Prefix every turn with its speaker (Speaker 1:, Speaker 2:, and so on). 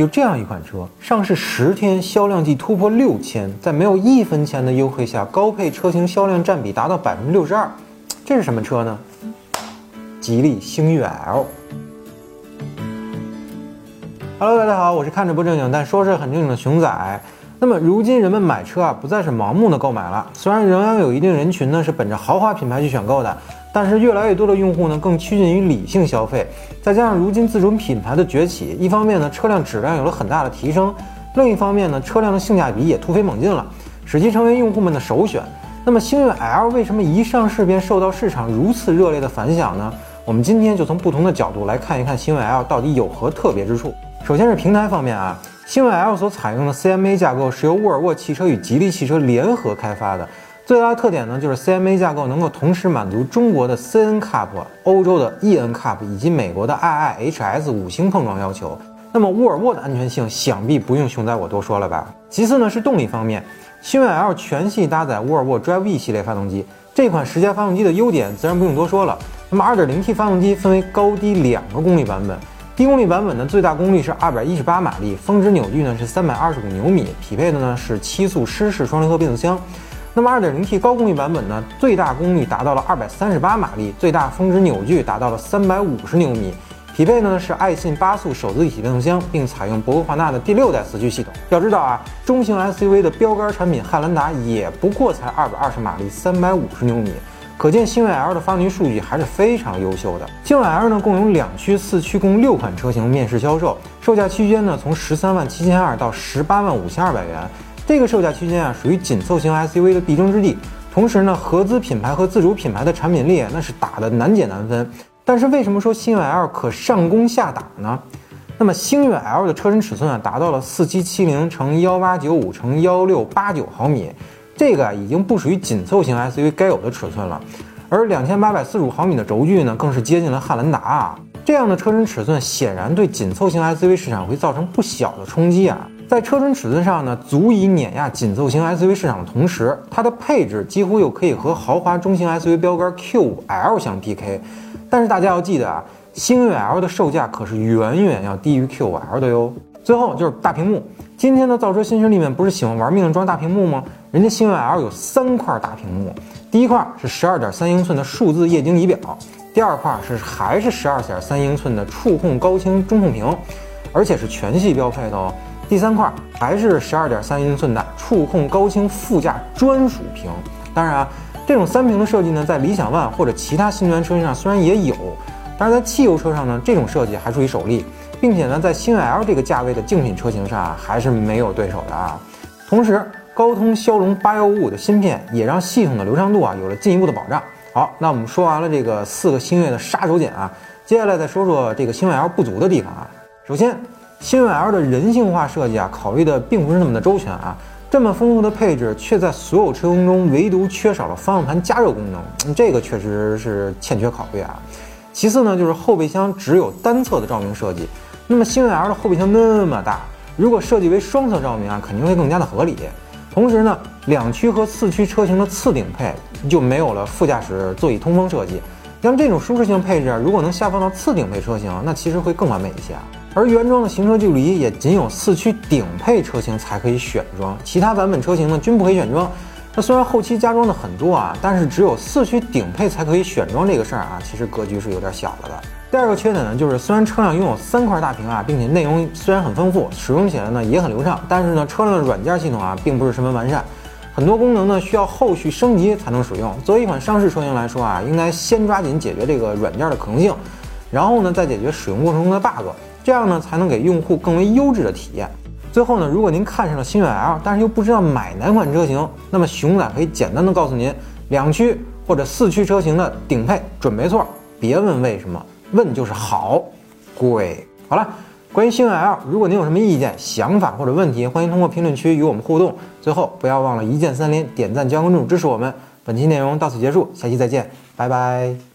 Speaker 1: 有这样一款车，上市十天销量即突破六千，在没有一分钱的优惠下，高配车型销量占比达到百分之六十二。这是什么车呢？吉利星越 L。Hello，大家好，我是看着不正经但说是很正经的熊仔。那么如今人们买车啊，不再是盲目的购买了，虽然仍然有一定人群呢是本着豪华品牌去选购的。但是越来越多的用户呢，更趋近于理性消费，再加上如今自主品牌的崛起，一方面呢，车辆质量有了很大的提升，另一方面呢，车辆的性价比也突飞猛进了，使其成为用户们的首选。那么星越 L 为什么一上市便受到市场如此热烈的反响呢？我们今天就从不同的角度来看一看星越 L 到底有何特别之处。首先是平台方面啊，星越 L 所采用的 CMA 架构是由沃尔沃汽车与吉利汽车联合开发的。最大的特点呢，就是 CMA 架构能够同时满足中国的 CNCAP、欧洲的 ENCAP 以及美国的 IIHS 五星碰撞要求。那么沃尔沃的安全性想必不用熊仔我多说了吧？其次呢是动力方面，星越 L 全系搭载沃尔沃 Drive E 系列发动机，这款十佳发动机的优点自然不用多说了。那么 2.0T 发动机分为高低两个功率版本，低功率版本的最大功率是218马力，峰值扭矩呢是325牛米，匹配的呢是七速湿式双离合变速箱。那么 2.0T 高功率版本呢，最大功率达到了238马力，最大峰值扭矩达到了350牛米，匹配呢是爱信八速手自一体变速箱，并采用博格华纳的第六代四驱系统。要知道啊，中型 SUV 的标杆产品汉兰达也不过才220马力，350牛米，可见星越 L 的发动机数据还是非常优秀的。星越 L 呢，共有两驱、四驱共六款车型面世销售，售价区间呢从13万七千二到18万五千二百元。这个售价区间啊，属于紧凑型 SUV 的必争之地。同时呢，合资品牌和自主品牌的产品力那是打的难解难分。但是为什么说星越 L 可上攻下打呢？那么星越 L 的车身尺寸啊，达到了四七七零乘幺八九五乘幺六八九毫米，这个已经不属于紧凑型 SUV 该有的尺寸了。而两千八百四十五毫米的轴距呢，更是接近了汉兰达啊。这样的车身尺寸显然对紧凑型 SUV 市场会造成不小的冲击啊。在车身尺寸上呢，足以碾压紧凑型 SUV 市场的同时，它的配置几乎又可以和豪华中型 SUV 标杆 Q5L 相 PK。但是大家要记得啊，星越 L 的售价可是远远要低于 Q5L 的哟。最后就是大屏幕，今天的造车新势力们不是喜欢玩命装大屏幕吗？人家星越 L 有三块大屏幕，第一块是十二点三英寸的数字液晶仪表，第二块是还是十二点三英寸的触控高清中控屏，而且是全系标配的哦。第三块还是十二点三英寸的触控高清副驾专属屏。当然啊，这种三屏的设计呢，在理想 ONE 或者其他新能源车型上虽然也有，但是在汽油车上呢，这种设计还属于首例，并且呢，在星越 L 这个价位的竞品车型上啊，还是没有对手的啊。同时，高通骁龙八幺五五的芯片也让系统的流畅度啊有了进一步的保障。好，那我们说完了这个四个星越的杀手锏啊，接下来再说说这个星越 L 不足的地方啊。首先，星越 L 的人性化设计啊，考虑的并不是那么的周全啊。这么丰富的配置，却在所有车型中唯独缺少了方向盘加热功能，这个确实是欠缺考虑啊。其次呢，就是后备箱只有单侧的照明设计。那么星越 L 的后备箱那么大，如果设计为双侧照明啊，肯定会更加的合理。同时呢，两驱和四驱车型的次顶配就没有了副驾驶座椅通风设计。像这种舒适性配置啊，如果能下放到次顶配车型，那其实会更完美一些。而原装的行车记录仪也仅有四驱顶配车型才可以选装，其他版本车型呢均不可以选装。那虽然后期加装的很多啊，但是只有四驱顶配才可以选装这个事儿啊，其实格局是有点小了的。第二个缺点呢，就是虽然车辆拥有三块大屏啊，并且内容虽然很丰富，使用起来呢也很流畅，但是呢车辆的软件系统啊并不是十分完善，很多功能呢需要后续升级才能使用。作为一款上市车型来说啊，应该先抓紧解决这个软件的可能性，然后呢再解决使用过程中的 bug。这样呢，才能给用户更为优质的体验。最后呢，如果您看上了星越 L，但是又不知道买哪款车型，那么熊仔可以简单的告诉您，两驱或者四驱车型的顶配准没错。别问为什么，问就是好，贵。好了，关于星越 L，如果您有什么意见、想法或者问题，欢迎通过评论区与我们互动。最后，不要忘了一键三连、点赞、加关注支持我们。本期内容到此结束，下期再见，拜拜。